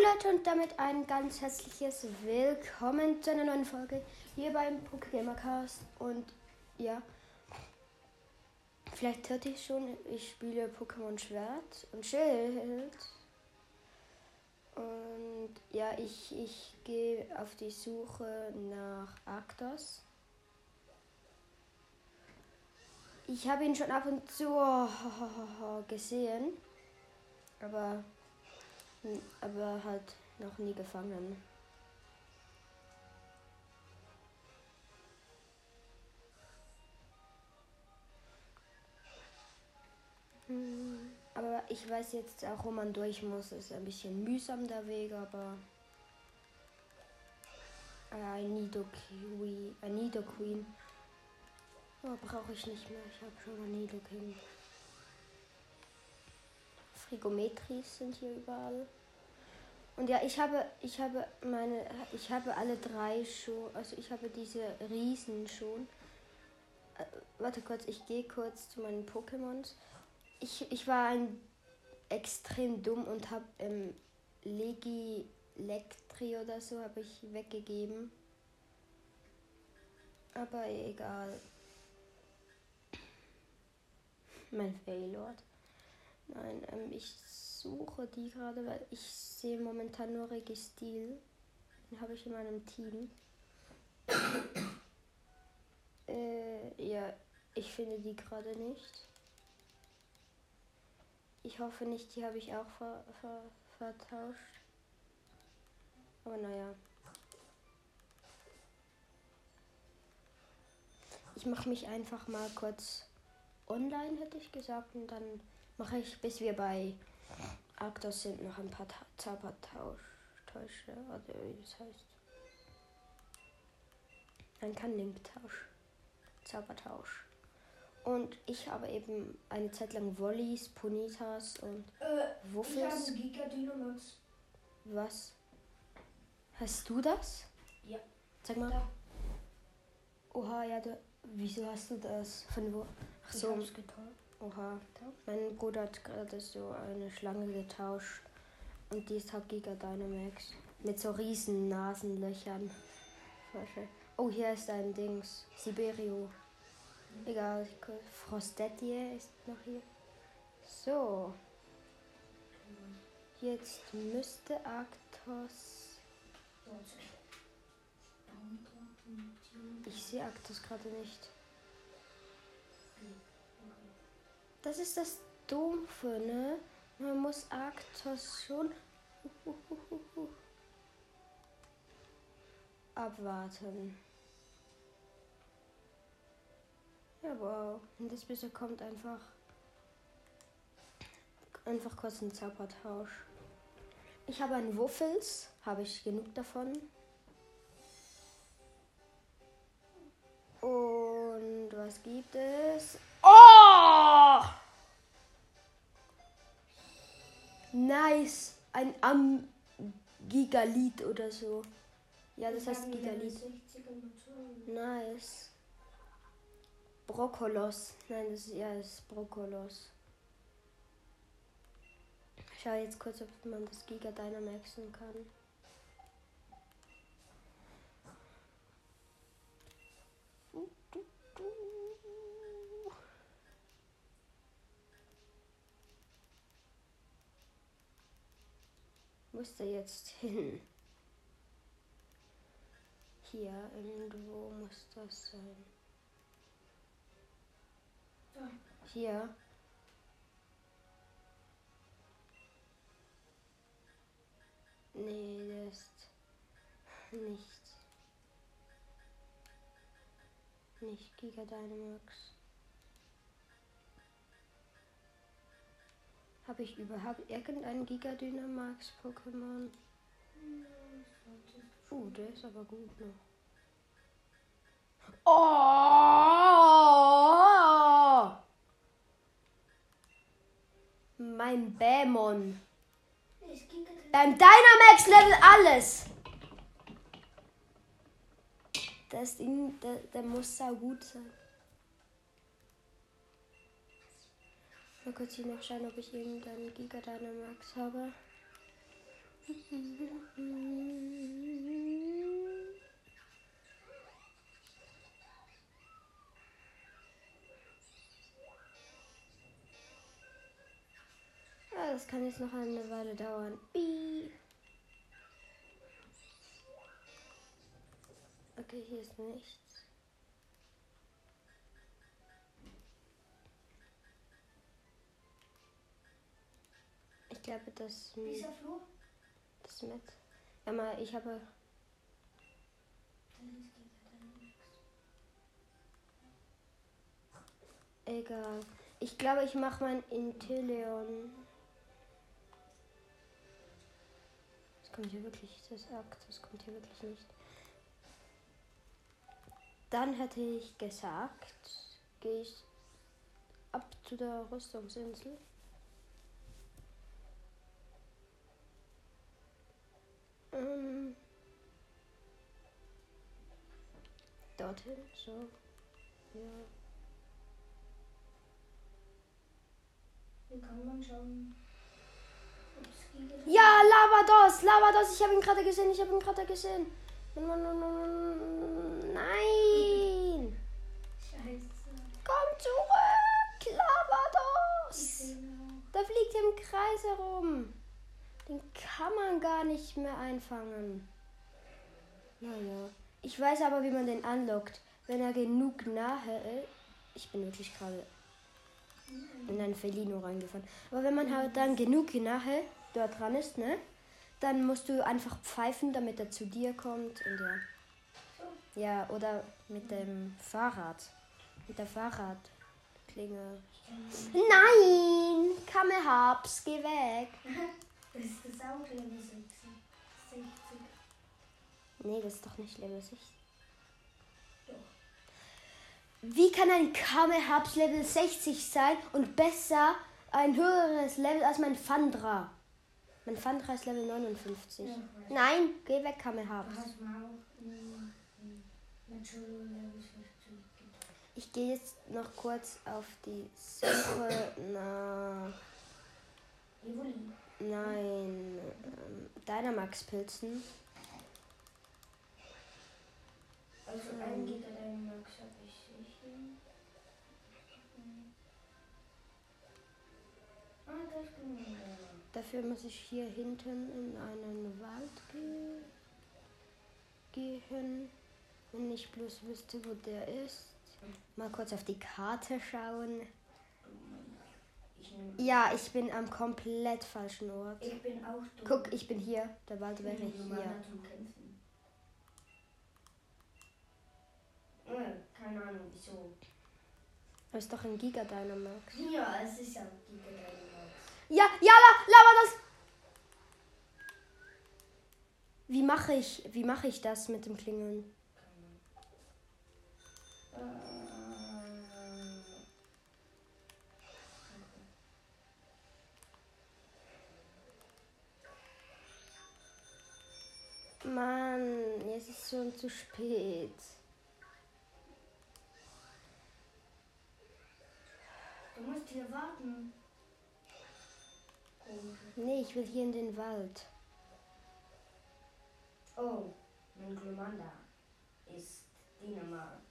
Moin Leute und damit ein ganz herzliches Willkommen zu einer neuen Folge hier beim Pokégamercast. Und ja, vielleicht hört ihr schon, ich spiele Pokémon Schwert und Schild. Und ja, ich, ich gehe auf die Suche nach Arctos. Ich habe ihn schon ab und zu gesehen, aber, aber halt noch nie gefangen. Hm, Aber ich weiß jetzt auch, wo man durch muss. Ist ein bisschen mühsam der Weg, aber. Äh, I need a Queen. I need a Queen. Oh, brauche ich nicht mehr. Ich habe schon ein Nidoking. Frigometris sind hier überall. Und ja, ich habe, ich habe meine, ich habe alle drei schon, also ich habe diese Riesen schon. Äh, warte kurz, ich gehe kurz zu meinen Pokémons. Ich, ich war ein extrem dumm und habe ähm, Legi Lectri oder so habe ich weggegeben. Aber egal. Mein Failord. Nein, ähm, ich suche die gerade, weil ich sehe momentan nur Registil. Den habe ich in meinem Team. äh, ja, ich finde die gerade nicht. Ich hoffe nicht, die habe ich auch ver ver vertauscht. Aber naja. Ich mache mich einfach mal kurz online, hätte ich gesagt. Und dann mache ich, bis wir bei Arctos sind, noch ein paar Ta Zaubertausch. Täusche, oder wie das heißt. Ein Kanning-Tausch. Zaubertausch. Und ich habe eben eine Zeit lang Wollies, Ponitas und Äh, ich Wuffels. habe Giga Dynamax. Was? Hast du das? Ja. Sag mal. Da. Oha, ja, du, wieso hast du das? Von wo? Ach Ich so, hab's getan. Oha. Mein Bruder hat gerade so eine Schlange getauscht. Und die ist halt Giga Dynamax. Mit so riesen Nasenlöchern. Oh, hier ist ein Dings. Siberio. Egal, Frostetier ist noch hier. So. Jetzt müsste Arctos. Ich sehe Arctos gerade nicht. Das ist das Dumpfe, ne? Man muss Arctos schon abwarten. Ja, wow. Und das bisher kommt einfach. Einfach kurz ein Zaubertausch. Ich habe einen Wuffels. Habe ich genug davon. Und was gibt es? Oh! Nice. Ein Am Gigalit oder so. Ja, das heißt Gigalit. Nice. Brokkolos. Nein, das ist ja das ist Brokkolos. Ich schaue jetzt kurz, ob man das Giga Dynamaxen kann. Muss der jetzt hin? Hier irgendwo muss das sein. Hier. Nee, der ist nicht. Nicht Giga Dynamax. Habe ich überhaupt irgendeinen Giga Dynamax Pokémon? Uh, der ist aber gut noch. Oh! Mein Bämon. Beim Dynamax Level alles. Das Ding, der, der muss sau gut sein. mal kurz hier noch schauen, ob ich irgendeinen Giga Dynamax habe. Ja, das kann jetzt noch eine Weile dauern. Okay, hier ist nichts. Glaube, das, Dieser Flur? das mit. Ja, mal, ich habe. Egal. Ich glaube, ich mache mein Inteleon. Das kommt hier wirklich, das sagt, das kommt hier wirklich nicht. Dann hätte ich gesagt, gehe ich ab zu der Rüstungsinsel. Ähm, dorthin, so. Ja. Hier kann man schauen. Ja, Lavados, Lavados, ich habe ihn gerade gesehen, ich habe ihn gerade gesehen. Nein! Scheiße. Komm zurück, Lavados! Da fliegt er im Kreis herum. Den kann man gar nicht mehr einfangen. Naja. Ich weiß aber, wie man den anlockt. Wenn er genug nahe ist. Ich bin wirklich gerade in ein Felino reingefahren. Aber wenn man halt dann genug nahe dort dran ist, ne? Dann musst du einfach pfeifen, damit er zu dir kommt. Und ja. Ja, oder mit dem Fahrrad. Mit der Fahrradklinge. Nein! Kamehaps, geh weg. Das ist das auch Level 60. 60. Nee, das ist doch nicht Level 60. Doch. Wie kann ein Kamehaps Level 60 sein und besser ein höheres Level als mein Fandra? Mein Fandra ist Level 59. Ja, Nein, geh weg, Kamehaps. hast mal auch in, in Natural Level 60 gedacht. Ich gehe jetzt noch kurz auf die Suche nach. Nein, ähm, Dynamax-Pilzen. Also ein Giga Dynamax habe ich sicher. Ah, das genau. Dafür muss ich hier hinten in einen Wald ge gehen. Wenn ich bloß wüsste, wo der ist. Mal kurz auf die Karte schauen. Ja, ich bin am komplett falschen Ort. ich bin auch dumm. Guck, ich bin hier. Der Wald ich wäre hier. Äh, keine Ahnung, wieso. Das ist doch ein Giga Dynamax. Ja, es ist ja Giga Dynamax. Ja, ja, la, laber das! Wie mache ich, wie mache ich das mit dem Klingeln? Äh, Mann, jetzt schon zu spät. du musst hier warten. Nee, ich will hier in den Wald. Oh, mein Glomanda ist Dänemark.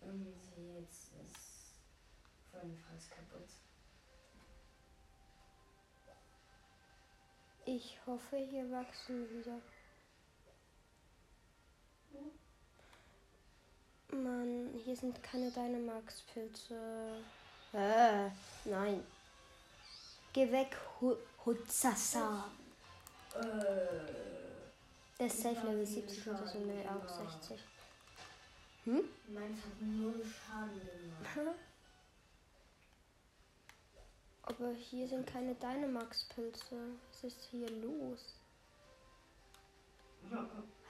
Und jetzt ist von fast kaputt. Ich hoffe, hier wachsen wieder. Mann, hier sind keine Dynamax-Pilze. Äh, nein. Geh weg, Hu- Hutzasa. Äh, Der ist safe Level viel 70 und das Schaden ist auch gemacht. 60. Hm? meins hat null Schaden gemacht. Aber hier sind keine Dynamax-Pilze. Was ist hier los?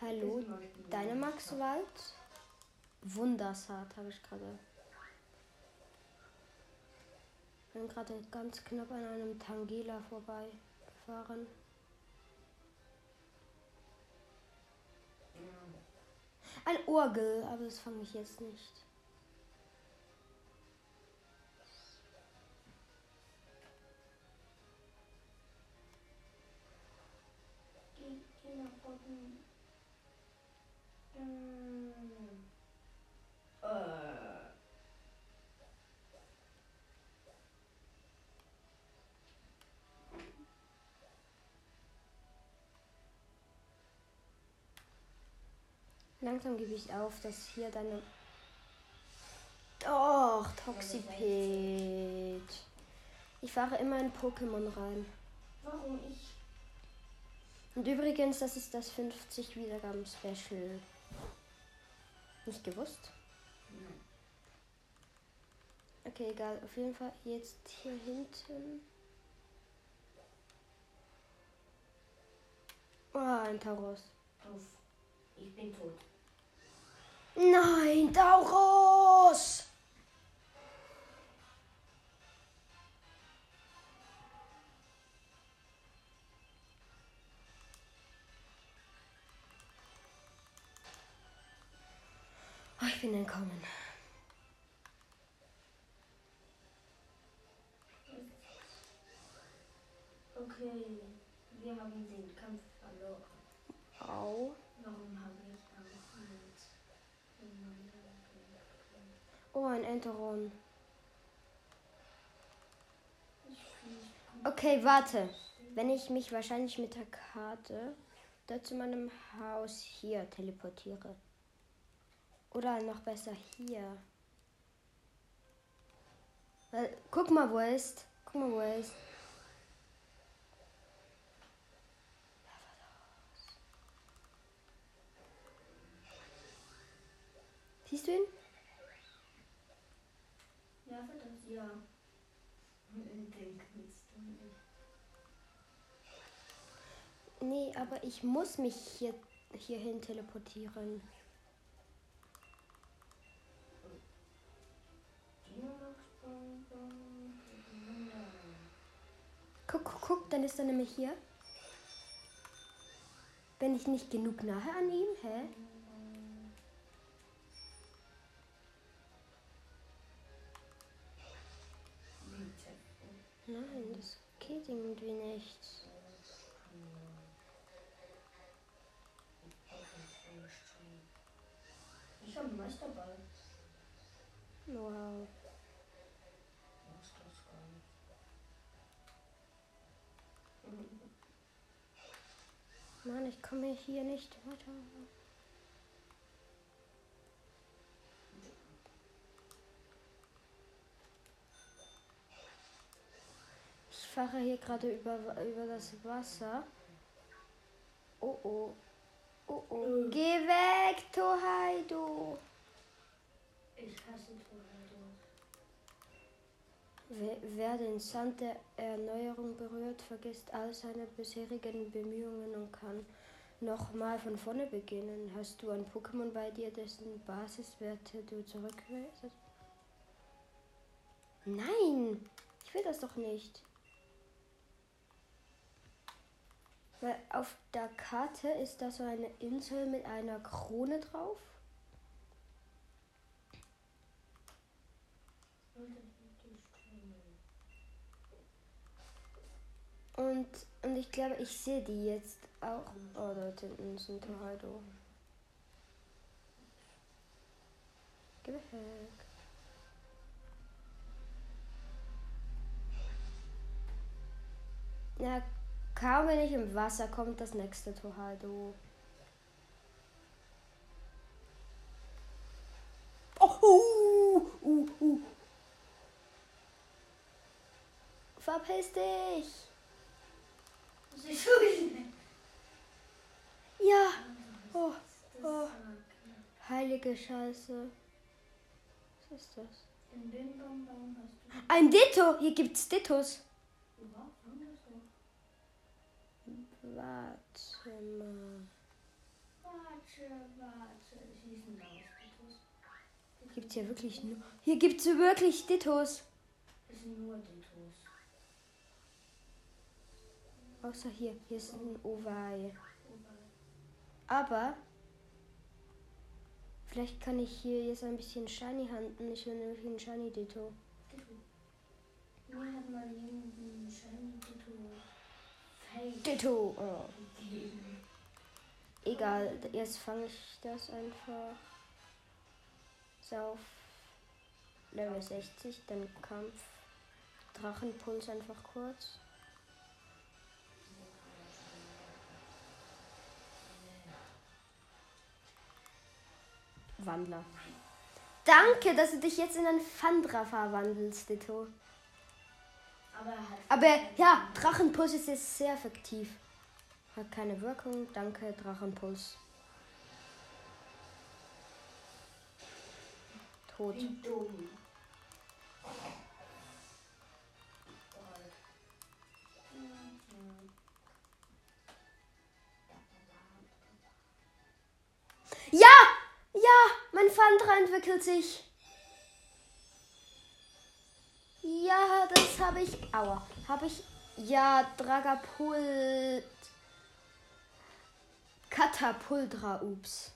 Hallo? Dynamax-Wald? Wundersart habe ich gerade. Bin gerade ganz knapp an einem Tangela vorbeigefahren. Ja. Ein Orgel, aber das fange ich jetzt nicht. Äh. Langsam gebe ich auf, dass hier deine. Doch, Toxipede. Ich fahre immer in Pokémon rein. Warum ich? Und übrigens, das ist das 50 Wiedergaben Special. Nicht gewusst? Nein. Okay, egal. Auf jeden Fall jetzt hier hinten. Oh, ein Taurus. Auf. Ich bin tot. Nein, Taurus! Oh, ich bin entkommen. Okay. Wir haben den Kampf verloren. Au. Warum habe ich auch Oh, ein Enteron. Okay, warte. Wenn ich mich wahrscheinlich mit der Karte da zu meinem Haus hier teleportiere. Oder noch besser hier. Weil, guck mal, wo er ist. Guck mal, wo er ist. Siehst du ihn? Ja, verdammt, ja. Den kannst du nicht. Nee, aber ich muss mich hier hierhin teleportieren. Guck, guck, guck, dann ist er nämlich hier. Bin ich nicht genug nahe an ihm? Hä? Nein, das geht irgendwie nicht. Ich habe einen Meisterball. Wow. Was ist das gar nicht? Mann, ich komme hier nicht weiter. Ich fahre hier gerade über, über das Wasser. Oh oh. Oh oh. Äh. Geh weg, Tohaido. Ich hasse Tornado. Wer, den Sand der Erneuerung berührt, vergisst all seine bisherigen Bemühungen und kann nochmal von vorne beginnen. Hast du ein Pokémon bei dir, dessen Basiswerte du zurückwählst? Nein! Ich will das doch nicht. Weil auf der Karte ist da so eine Insel mit einer Krone drauf. Und, und ich glaube, ich sehe die jetzt auch. Oh, dort hinten ist ein Tornado. Geh weg. Ja, kaum wenn ich im Wasser kommt das nächste Tornado. Oh, uh, uh, uh. Verpiss dich! Das ist so schnell. Ja! Oh, oh. heilige Scheiße. Was ist das? Ein Ditto! Hier gibt's Dittos. Warte mal. Warte, warte. Gibt's hier wirklich nur. Hier gibt's wirklich Dittos. Sind nur Dittos. Außer hier. Hier ist ein Oval. Aber. Vielleicht kann ich hier jetzt ein bisschen Shiny handen. Ich will nämlich einen Shiny Ditto Ditto! Oh. Egal, jetzt fange ich das einfach. So auf Level 60, dann Kampf. Drachenpuls einfach kurz. Wandler. Danke, dass du dich jetzt in einen Fandra verwandelst, Ditto. Aber er hat. Aber ja, Drachenpuls ist jetzt sehr effektiv. Hat keine Wirkung. Danke, Drachenpuls. Tot. Wie dumm. Ja! Ja! Mein Fandra entwickelt sich. Ja, das habe ich. Aua. Habe ich. Ja, Dragapult. Katapultra, ups.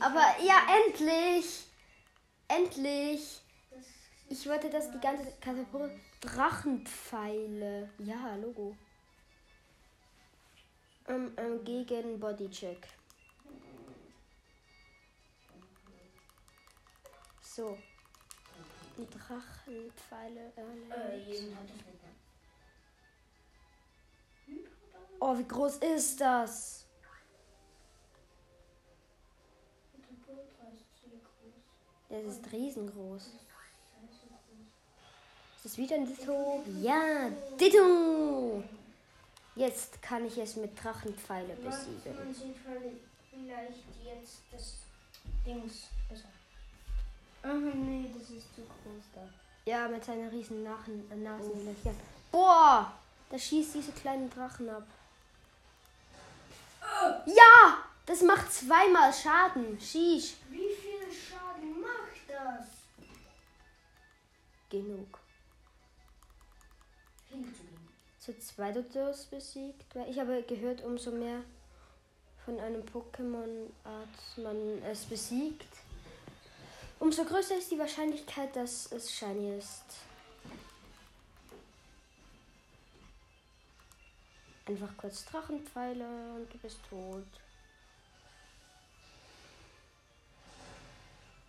Aber ja, endlich! Endlich! Ich wollte das die ganze Katapult. Drachenpfeile. Ja, Logo. Ähm, ähm, gegen Bodycheck. So. Die Drachenpfeile. äh, erlernt. jeden hat es nicht. Oh, wie groß ist das? Das ist riesengroß. Ist das wieder ein Ditto? Ja, Ditto! Jetzt kann ich es mit Drachenpfeile besiegen. man sieht halt vielleicht jetzt das Dings besser. Oh nee, das ist zu groß da. Ja, mit seinen riesen Nachen, äh, Nasenlöchern. Boah! Da schießt diese kleinen Drachen ab. Ja! Das macht zweimal Schaden. Sheesh. Wie viel Schaden macht das? Genug. So zwei Dodos besiegt. Weil ich habe gehört, umso mehr von einem Pokémon-Art man es besiegt, umso größer ist die Wahrscheinlichkeit, dass es shiny ist. Einfach kurz Drachenpfeile und du bist tot.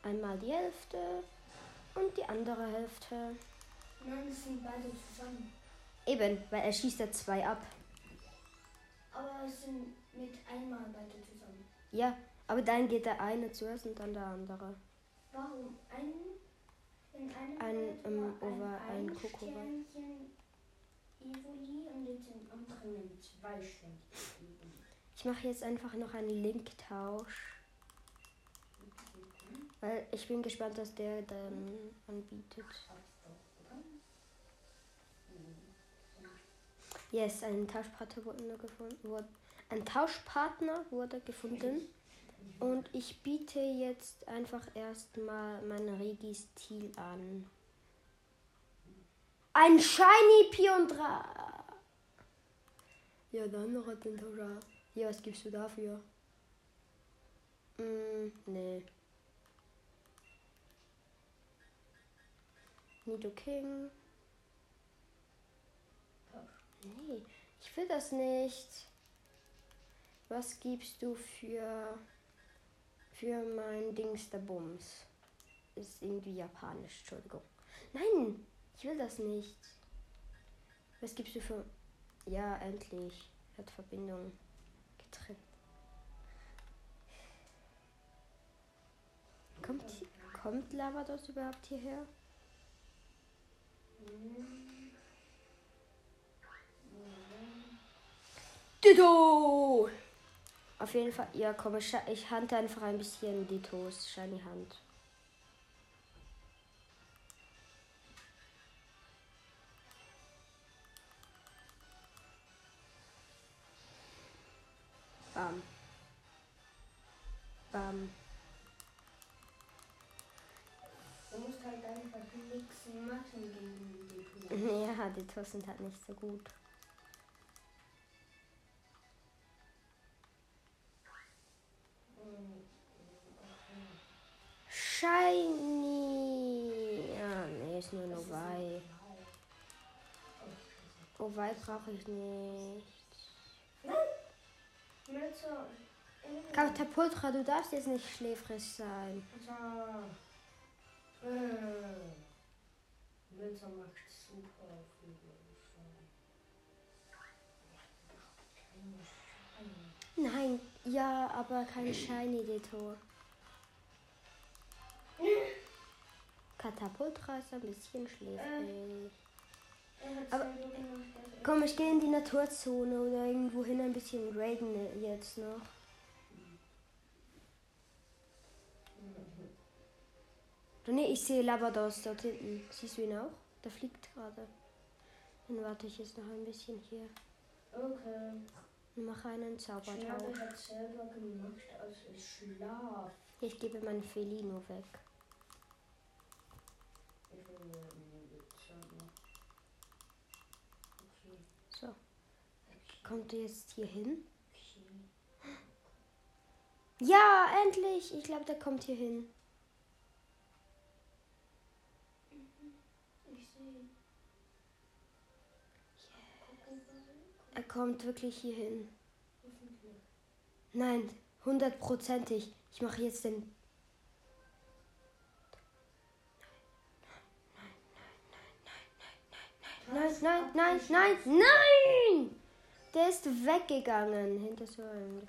Einmal die Hälfte und die andere Hälfte. Nein, das sind beide zusammen. Eben, weil er schießt ja zwei ab. Aber es sind mit einmal beide zusammen. Ja, aber dann geht der eine zuerst und dann der andere. Warum? Ein, in einem Ein, Welt ähm, ein ein Kokoro. Sternchen Evoli und im anderen ein zwei Sternchen Evoli. Ich mache jetzt einfach noch einen Linktausch. Weil ich bin gespannt, was der dann anbietet. Yes, ein Tauschpartner wurde gefunden. Ein Tauschpartner wurde gefunden. Und ich biete jetzt einfach erstmal mein Registil an. Ein Shiny Piondra. Ja, dann noch den Tauscher. Ja, was gibst du dafür? Mm, nee. Nido King. Nee, ich will das nicht. Was gibst du für für mein Dings der Bums? Ist irgendwie japanisch, Entschuldigung. Nein, ich will das nicht. Was gibst du für Ja, endlich. Hat Verbindung getrippt. Kommt, kommt Lavados überhaupt hierher? Ditto! Auf jeden Fall, ja komm, ich, ich hante einfach ein bisschen Dittos, Shiny Hand. Bam. Bam. Du musst halt einfach nichts machen gegen die Tour. Ja, Dittos sind halt nicht so gut. Shiny. Ja, nee, ist nur Novai. Novai brauche ich nicht. Katapultra, du darfst jetzt nicht schläfrig sein. Nein, ja, aber kein Shiny Ditto. Katapultra ist ein bisschen schläfrig. Hat Aber- er- Komm, ich gehe in die Naturzone oder irgendwo hin ein bisschen raiden jetzt noch. Nee, ich sehe Labrados dort hinten. Siehst du ihn auch? Der fliegt gerade. Dann warte ich jetzt noch ein bisschen hier Okay. Und mache einen Zaubertausch. hat selber gemacht, als ich schlaf. Ich gebe meinen Felino weg. Ich will. Okay. So, Okay. kommt ihr jetzt hier hin? okay. Ja, endlich! Ich glaube, der kommt hier hin. Ich sehe. Guck mal. Er kommt wirklich hier hin. Nein, hundertprozentig. Ich mache jetzt den. Nein, nein, nein, nein, nein! Der ist weggegangen hinter so einem.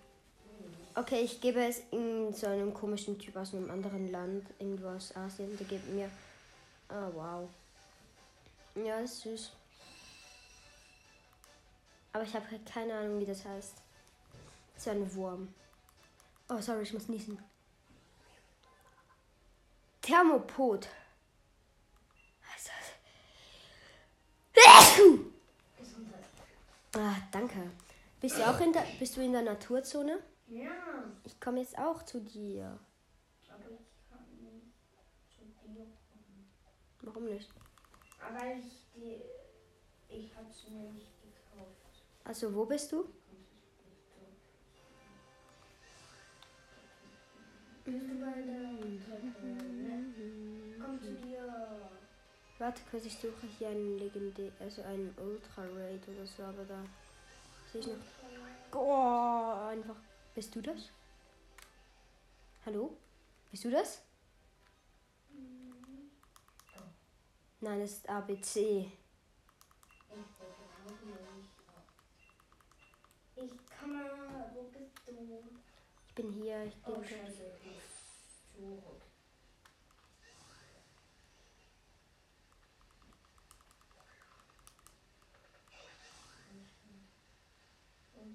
Okay, ich gebe es in so einem komischen Typ aus einem anderen Land, irgendwo aus Asien. Der gibt mir. Oh, wow. Ja, ist süß. Aber ich habe halt keine Ahnung, wie das heißt. So ein Wurm. Oh, sorry, ich muss niesen. Thermopod. Heißt das? Gesundheit. Ah, danke. Bist du auch in der, bist du in der Naturzone? Ja, Ich komme jetzt auch zu dir. aber ich kann nicht zu dir kommen. Warum nicht? Aber ich die. Ich hab's nicht. Also, wo bist du? Bist du bei der? Komm zu dir. Warte kurz, ich suche hier einen legendär, also einen Ultra Raid oder so, aber da sehe ich noch. Oh, einfach. Bist du das? Hallo? Bist du das? Nein, das ist ABC. Mal. Wo bist du? Ich bin hier. Ich Oh, bin Scheiße. Ich zurück.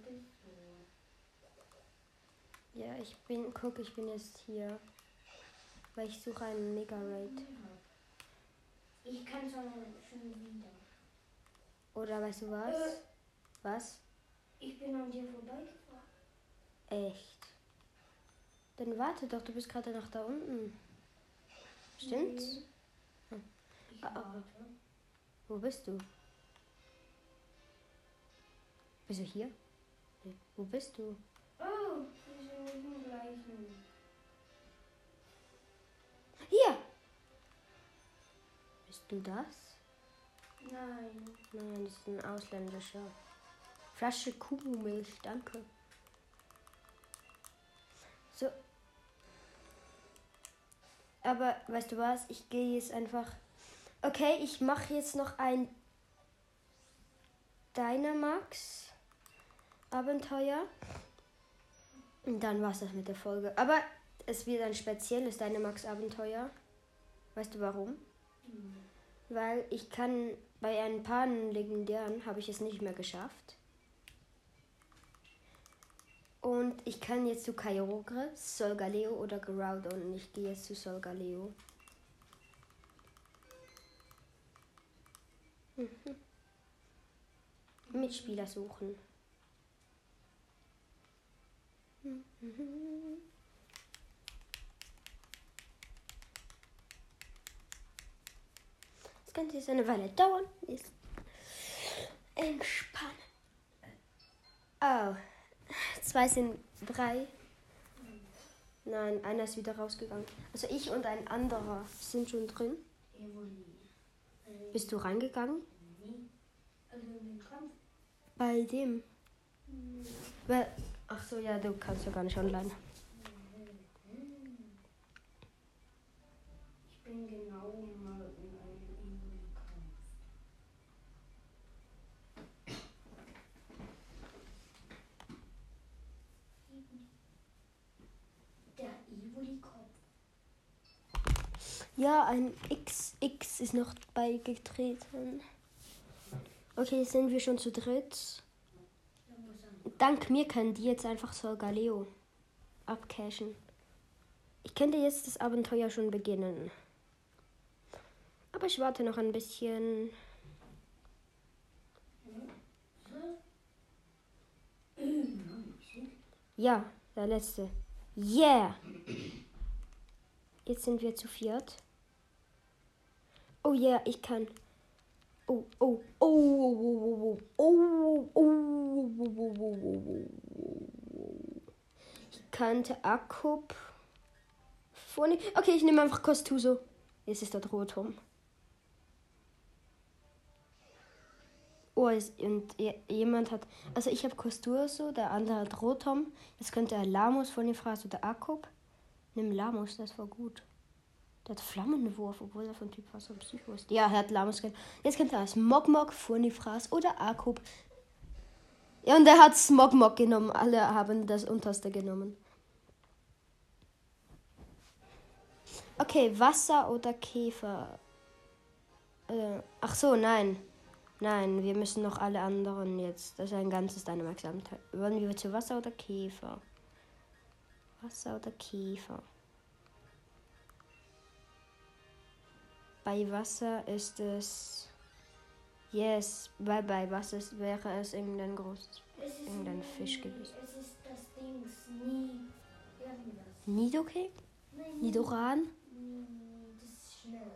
Bist du? Ja, ich bin. Guck, ich bin jetzt hier. Weil ich suche einen Mega Raid. Ich kann schon, schon wieder. Oder weißt du was? Äh. Was? Ich bin an dir vorbeigefahren. Echt? Dann warte doch, du bist gerade nach da unten. Stimmt's? Nee. Hm. Ich Ah, ah. Wo bist du? Bist du hier? Nee. Wo bist du? Oh, sind nicht im gleichen. Hier! Bist du das? Nein. Nein, das ist ein ausländischer. Flasche Kuhmilch, danke. So. Aber weißt du was? Ich gehe jetzt einfach. Okay, ich mache jetzt noch ein Dynamax Abenteuer. Und dann war's das mit der Folge. Aber es wird ein spezielles Dynamax Abenteuer. Weißt du warum? Weil ich kann bei ein paar legendären habe ich es nicht mehr geschafft. Und ich kann jetzt zu Kyogre, Solgaleo oder Groudon und ich gehe jetzt zu Solgaleo. Mhm. Mitspieler suchen. Das könnte jetzt eine Weile dauern. Ist entspannen. Oh. Zwei sind drei. Nein, einer ist wieder rausgegangen. Also ich und ein anderer sind schon drin. Bist du reingegangen? Bei dem. Weil, ach so, ja, du kannst ja gar nicht online. Ich bin genau mal in einem Evoli-Kampf. Der Evoli-Kopf. Ja, ein XX ist noch beigetreten. Okay, sind wir schon zu dritt. Dank mir können die jetzt einfach so Galeo abcashen. Ich könnte jetzt das Abenteuer schon beginnen. Aber ich warte noch ein bisschen. Ja, der letzte. Yeah! Jetzt sind wir zu viert. Oh yeah, ich kann. Oh, oh, oh, oh, oh, oh, oh, oh, oh, Ich kannte. Vorne. Okay, ich nehme einfach Kostuso. Jetzt ist dort Rotom. Oh, und jemand hat. Also ich habe Kostuso, der andere hat Rotom. Jetzt könnte er Lamus von den Phras oder Akkup. Nimm Lamus, das war gut. Der hat Flammenwurf, obwohl er von Typ Wasser Psycho ist. Ja, er hat Lamus. Jetzt könnte er Smogmog, Furnifras oder Akub. Ja, und er hat Smogmog genommen. Alle haben das unterste genommen. Okay, Wasser oder Käfer? Äh, ach so, nein. Nein, wir müssen noch alle anderen jetzt. Das ist ein ganzes Dynamax-Abenteuer. Wollen wir zu Wasser oder Käfer? Wasser oder Käfer? Bei Wasser ist es. Yes, bei, bei Wasser wäre es irgendein großes. Es irgendein Fisch gewesen. Es ist das Ding, nie irgendwas. Nidoking? Nidoran? Das ist schnell.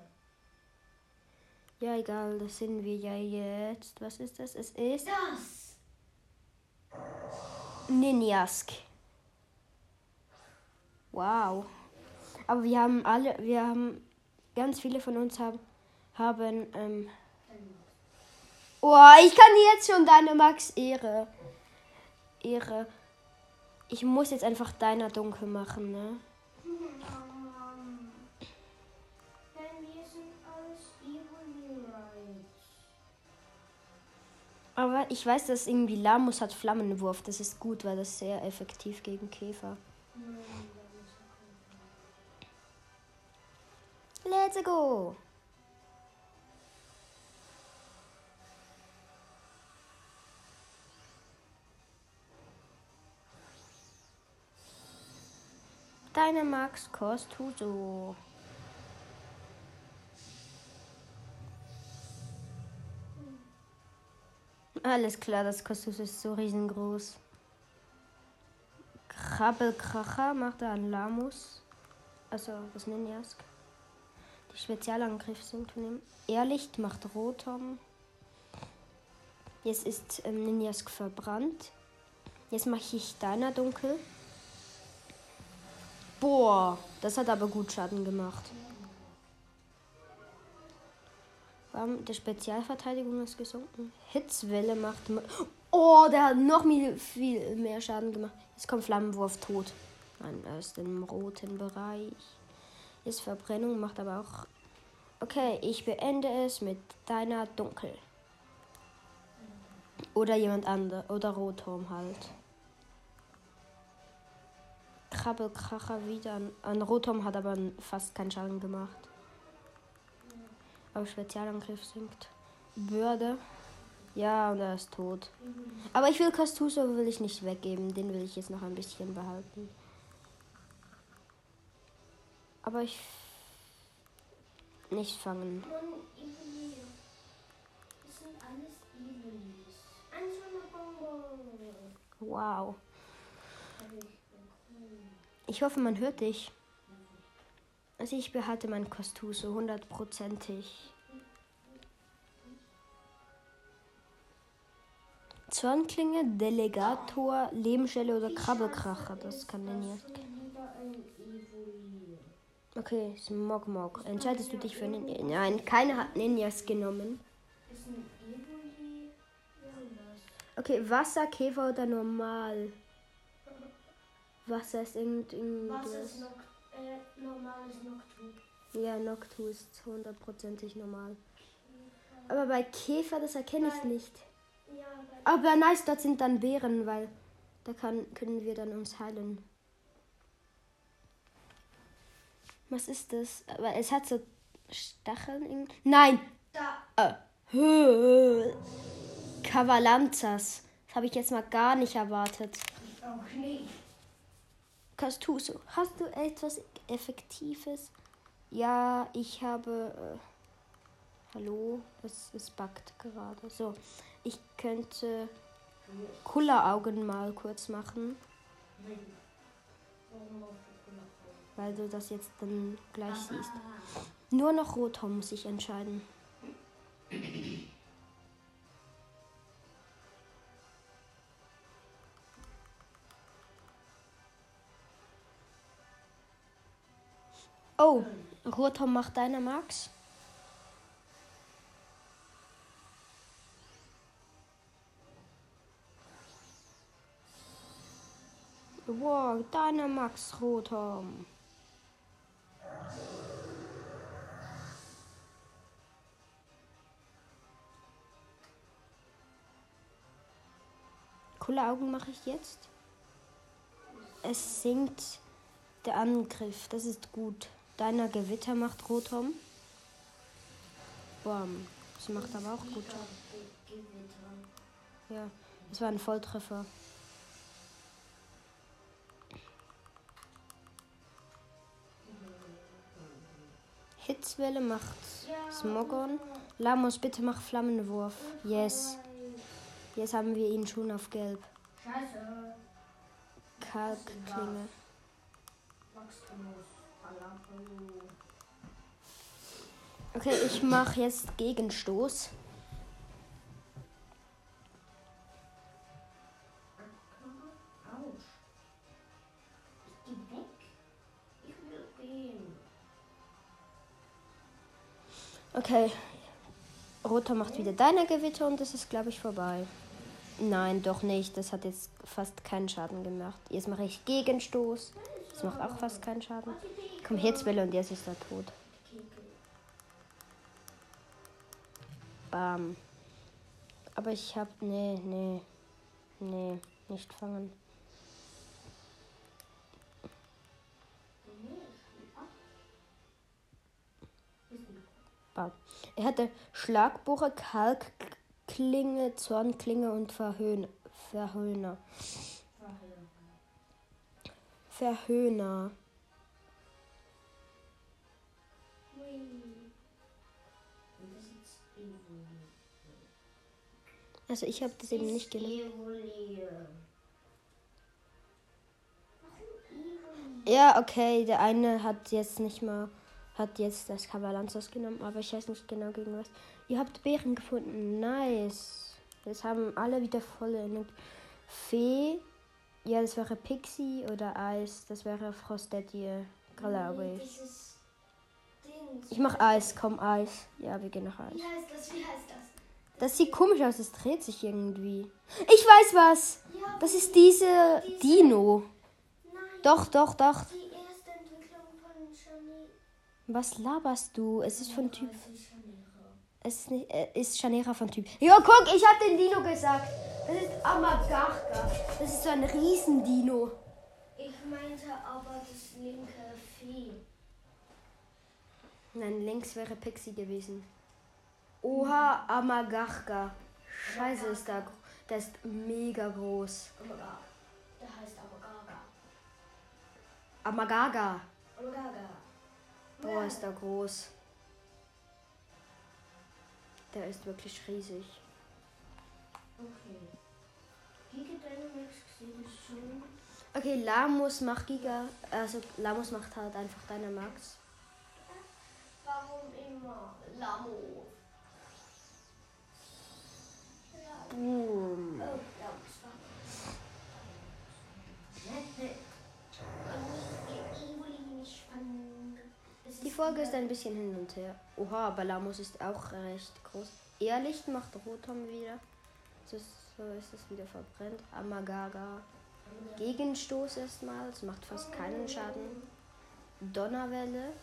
Ja, egal, das sind wir ja jetzt. Was ist das? Es ist. Das! Ninjask. Wow. Aber wir haben alle, wir haben ganz viele von uns haben, haben ähm, Oh, ich kann jetzt schon deine Max Ehre. Ehre. Ich muss jetzt einfach deiner dunkel machen, ne? Aber ich weiß, dass irgendwie Lamus hat Flammenwurf. Das ist gut, weil das sehr effektiv gegen Käfer. Let's go! Deine Max Kostuso. Alles klar, das Kostus ist so riesengroß. Krabbelkracher macht er an Lamus. Also das Ninjask. Spezialangriff sind von ihm. Ehrlicht macht Rotom. Jetzt ist ähm, Ninjask verbrannt. Jetzt mache ich deiner dunkel. Boah, das hat aber gut Schaden gemacht. Der Spezialverteidigung ist gesunken. Hitzwelle macht. Oh, der hat noch viel mehr Schaden gemacht. Jetzt kommt Flammenwurf tot. Nein, er ist im roten Bereich. Ist Verbrennung, macht aber auch. Okay, ich beende es mit deiner Dunkel. Oder jemand anderes. Oder Rotom halt. Krabbelkracher wieder an, an Rotom hat aber fast keinen Schaden gemacht. Aber Spezialangriff sinkt. Bürde. Ja, und er ist tot. Aber ich will Castuso will ich nicht weggeben. Den will ich jetzt noch ein bisschen behalten. Aber ich nicht fangen. Wow. Ich hoffe, man hört dich. Also ich behalte mein Kostuse hundertprozentig. Zornklinge, Delegator, Lebensstelle oder Krabbelkracher. Das kann denn jetzt. Okay, Smogmog. Entscheidest du dich für Ninja? Nein, keiner hat Ninjas genommen. Okay, Wasser, Käfer oder normal? Wasser ist irgendwas. Wasser ist Noct äh, normales Noctu. Ja, Noctu ist hundertprozentig normal. Aber bei Käfer, das erkenne ich nicht. Ja, Aber nice, dort sind dann Bären, weil da kann, können wir dann uns heilen. Was ist das? Aber es hat so Stacheln? in- Nein! Da. Äh. Kavalanzas. Das habe ich jetzt mal gar nicht erwartet. Auch nicht. Castuso, hast du etwas Effektives? Ja, ich habe. Äh, hallo, es, es backt gerade. So, ich könnte Kulleraugen mal kurz machen, Nein. Warum? Weil du das jetzt dann gleich siehst. Nur noch Rotom muss ich entscheiden. Oh, Rotom macht deiner Max. Wow, deiner Max Rotom. Coole Augen mache ich jetzt. Es sinkt der Angriff. Das ist gut. Deiner Gewitter macht Rotom. Bam. Das macht aber auch gut. Ja, das war ein Volltreffer. Hitzwelle macht Smogon. Lamos, bitte mach Flammenwurf. Yes. Jetzt haben wir ihn schon auf Gelb. Scheiße. Kalkklinge. Okay, ich mache jetzt Gegenstoß. Okay. Roter macht wieder deine Gewitter und es ist, glaube ich, vorbei. Nein, doch nicht. Das hat jetzt fast keinen Schaden gemacht. Jetzt mache ich Gegenstoß. Das macht auch fast keinen Schaden. Komm, Hitzwelle und jetzt ist er tot. Bam. Aber ich hab. Nee, nee. Nee, nicht fangen. Bam. Er hatte Schlagbohrer, Kalkklinge, Zornklinge und Verhöhn Verhöhner. Verhöhner. Also ich habe das eben nicht genommen. Ja, okay, der eine hat jetzt nicht mal, hat jetzt das Kavalanzas genommen, aber ich weiß nicht genau gegen was. Ihr habt Beeren gefunden, nice. Jetzt haben alle wieder volle Energie. Fee, ja, das wäre Pixie oder Eis, das wäre Frostedie, glaube ich. Ich mach Eis, komm, Eis. Ja, wir gehen nach Eis. Wie heißt das? Wie heißt das? Das sieht komisch aus, es dreht sich irgendwie. Ich weiß was! Das ist diese Dino. Doch, doch, doch. Die erste Entwicklung von Shani. Was laberst du? Es ist von Typ. Es ist, äh, ist Chanera von Typ. Ja, guck, ich hab den Dino gesagt. Das ist Amagarka. Das ist so ein Riesendino. Ich meinte aber das linke Vieh. Nein, links wäre Pixie gewesen. Oha, Amagarka. Scheiße, ist da. Der ist mega groß. Amaga. Der heißt Amagaga. Amagaga. Amagaga. Boah, ist da groß. Der ist wirklich riesig. Okay. Giga Dynamax ich schon. Okay, Lamus macht Giga. Also, Lamus macht halt einfach deine Max. Warum immer Lamo? Boom. Oh, Lamos war. Die Folge ist ein bisschen hin und her. Oha, aber Lamus ist auch recht groß. Ehrlicht macht Rotom wieder. So ist, so ist es wieder verbrennt. Amagaga. Gegenstoß erstmal. Es macht fast keinen Schaden. Donnerwelle.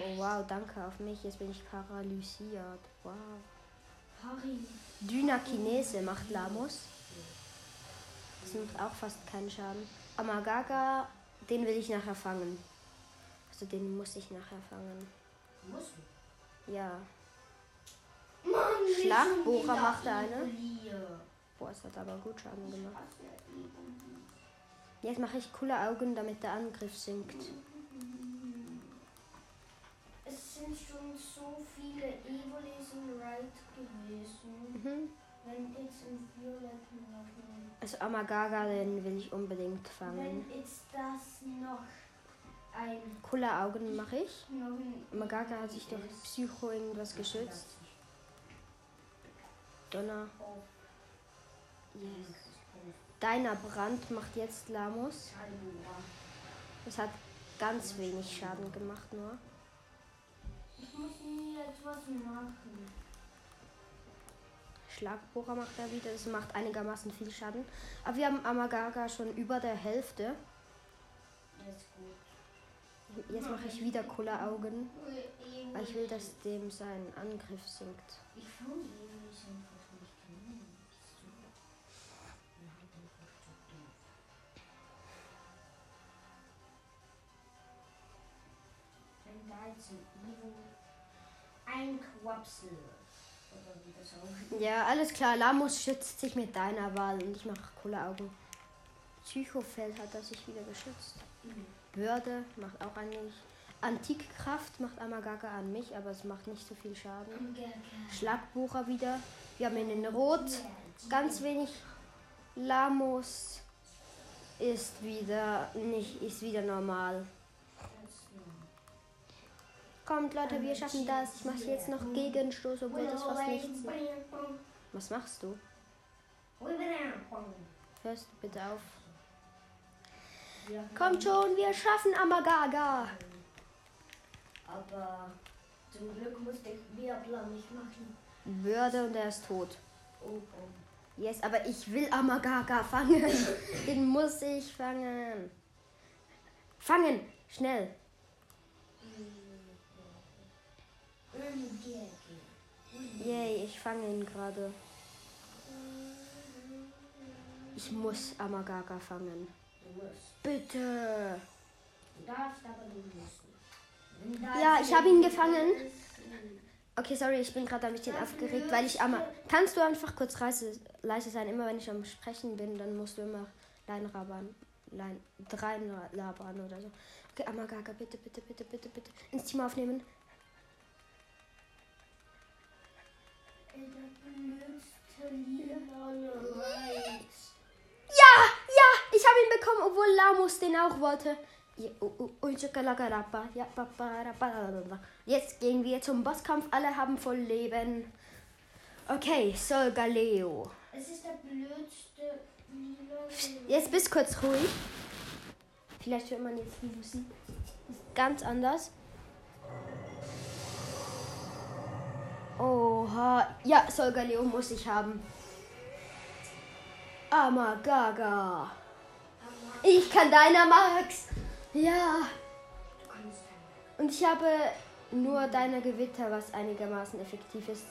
Oh wow, danke auf mich. Jetzt bin ich paralysiert. Wow. Dynakinese macht Lamus. Das macht auch fast keinen Schaden. Amagaga, den will ich nachher fangen. Also den muss ich nachher fangen. Muss. Ja. Mann, Schlagbohrer macht er eine. Boah, es hat aber gut Schaden gemacht. Jetzt mache ich coole Augen, damit der Angriff sinkt. Es sind schon so viele Evolis in Right gewesen. Mhm. Wenn jetzt im Violetten noch Also Amagaga, den will ich unbedingt fangen. Wenn jetzt das noch ein Coole Augen mache ich. Amagaga hat sich durch Psycho irgendwas geschützt. Donner. Yes. Deiner Brand macht jetzt Lamus. Das hat ganz wenig Schaden gemacht nur. Ich muss nie etwas machen. Schlagbohrer macht er wieder. Das macht einigermaßen viel Schaden. Aber wir haben Amagaga schon über der Hälfte. Das ist gut. Jetzt mache ich wieder coole Augen. Weil ich will, dass dem sein Angriff sinkt. Ein Quapsel Ja, alles klar. Lamus schützt sich mit deiner Wahl und ich mache coole Augen. Psychofeld hat er sich wieder geschützt. Würde macht auch eigentlich. Antikkraft macht Amagaga an mich, aber es macht nicht so viel Schaden. Schlagbucher wieder. Wir haben ihn in Rot. Ganz wenig. Lamos ist wieder nicht, ist wieder normal. Kommt Leute, wir schaffen das. Ich mache jetzt noch Gegenstoß, obwohl das fast nichts. Was machst du? Hörst du bitte auf? Kommt schon, wir schaffen Amagaga. Aber zum Glück musste ich Wirbler nicht machen. Würde und er ist tot. Oh, oh. Yes, aber ich will Amagaga fangen. Den muss ich fangen. Fangen! Schnell! Yay, ich fange ihn gerade. Ich muss Amagaga fangen. Du musst. Bitte! Du darfst, aber du musst nicht. Wenn da Ja, ich habe ihn gefangen. ist, Okay, sorry, ich bin gerade ein bisschen aufgeregt, weil ich Ama. Kannst du einfach kurz leise, leise sein? Immer wenn ich am Sprechen bin, dann musst du immer Lein labern. Lein, drei labern oder so. Okay, Amagaga, bitte, bitte, bitte, bitte, bitte. Ins Team aufnehmen. Ja, ich habe ihn bekommen, obwohl Lamus den auch wollte. Jetzt gehen wir zum Bosskampf. Alle haben voll Leben. Okay, Sol Galeo. Es ist der blödste Jetzt bist kurz ruhig. Vielleicht hört man jetzt die Musik. Ganz anders. Oha. Ja, Sol Galeo muss ich haben. Amagaga. Ich kann deiner Max. Ja. Und ich habe nur deine Gewitter, was einigermaßen effektiv ist.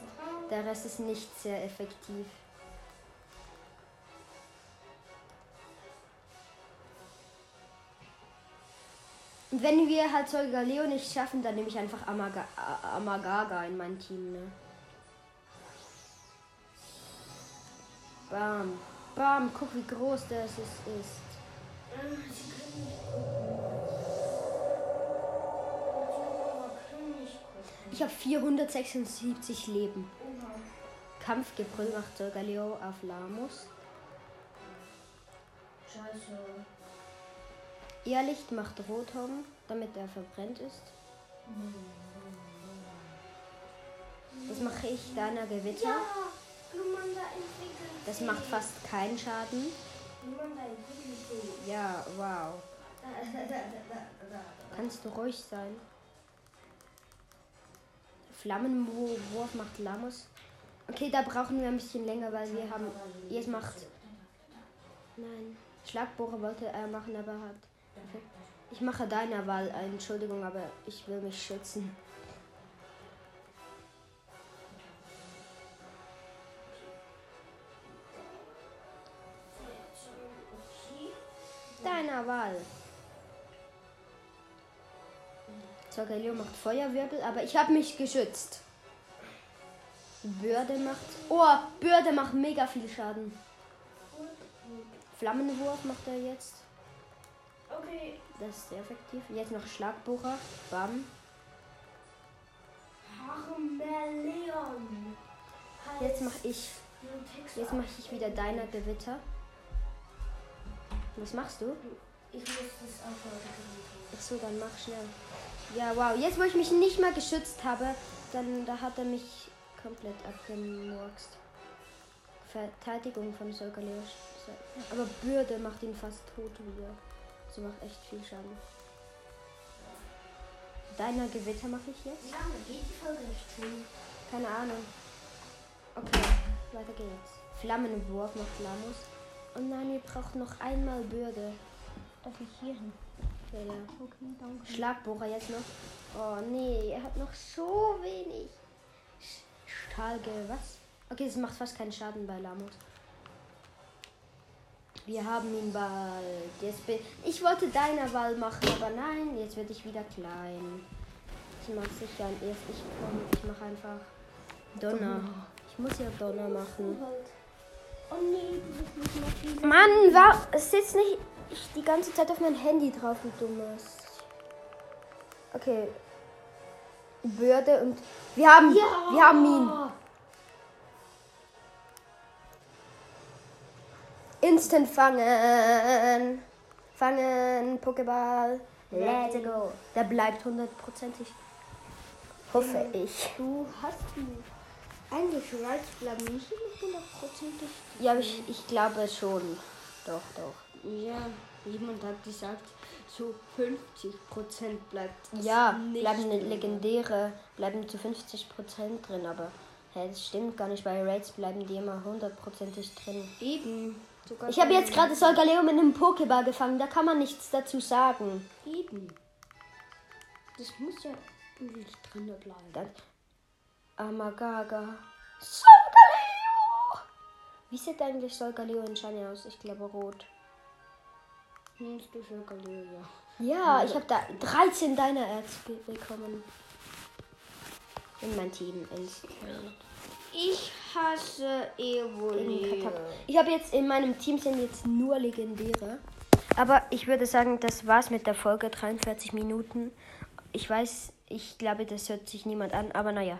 Der Rest ist nicht sehr effektiv. Und wenn wir halt Sol Galeo nicht schaffen, dann nehme ich einfach Amaga Amagaga in mein Team. Ne? Bam. Bam. Guck, wie groß das ist. Ich habe 476 Leben. Kampfgebrüll macht Galeo auf Lamus. Scheiße. Irrlicht macht Rothorn, damit er verbrennt ist. Das mache ich deiner Gewitter. Ja, Das macht fast keinen Schaden. Ja, wow. Kannst du ruhig sein. Flammenwurf macht Lamus. Okay, da brauchen wir ein bisschen länger, weil wir haben. Jetzt macht. Nein. Schlagbohrer wollte er machen, aber hat. Ich mache deiner Wahl. Entschuldigung, aber ich will mich schützen. Deiner Wahl. Zogaleo macht Feuerwirbel, aber ich habe mich geschützt. Bürde macht. Oh, Bürde macht mega viel Schaden. Flammenwurf macht er jetzt. Okay. Das ist sehr effektiv. Jetzt noch Schlagbohrer. Bam. Jetzt mach ich. Jetzt mache ich wieder deiner Gewitter. Was machst du? Ich muss das aufhören. Ach so, dann mach schnell. Ja, wow. Jetzt, wo ich mich nicht mal geschützt habe, dann da hat er mich komplett abgemurkst. Verteidigung von Solgaleo. Aber Bürde macht ihn fast tot wieder. Sie macht echt viel Schaden. Deiner Gewitter mache ich jetzt? Wie lange geht die Folge nicht? Keine Ahnung. Okay, weiter geht's. Flammenwurf macht Lamus. Oh nein, wir brauchen noch einmal Bürde. Darf ich hier hin? Fehler. Okay, danke. Schlagbohrer jetzt noch. Oh nee, er hat noch so wenig. Sch- Stahlge, was? Okay, es macht fast keinen Schaden bei Lamus. Wir haben ihn bald. Jetzt bin ich wollte deiner Wahl machen, aber nein, jetzt werde ich wieder klein. Ich mache sicher ein erst. Ich komm, ich mache einfach Donner. Ich muss ja Donner machen. Oh nee, du bist nicht mehr viel. Mann, war, es sitzt nicht ich die ganze Zeit auf mein Handy drauf, wie dummes. Okay. Bürde und wir haben, wir haben ihn. Instant fangen. Fangen, Pokéball. Let's go. Der bleibt hundertprozentig. Hoffe ich. Du hast ihn. Eigentlich Rights bleiben nicht immer hundertprozentig. Ja, aber ich, ich glaube schon. Doch, doch. Ja, jemand hat gesagt, so 50% bleibt. es Ja, nicht bleiben drin. legendäre, bleiben zu 50% drin, aber hä, das stimmt gar nicht. Bei Raids bleiben die immer hundertprozentig drin. Eben. Sogar Ich habe jetzt gerade Solgaleo mit einem Pokéball gefangen, da kann man nichts dazu sagen. Eben. Das muss ja drin bleiben. Dann Amagaga. Solgaleo! Wie sieht eigentlich Solgaleo in Shiny aus? Ich glaube rot. Sogar ja. Ja, ich habe da 13 deiner Erz be- bekommen. In mein Team. ins Team. Ich hasse Evoli. Ich habe jetzt in meinem Team sind jetzt nur Legendäre. Aber ich würde sagen, das war's mit der Folge. 43 Minuten. Ich weiß, ich glaube, das hört sich niemand an. Aber naja.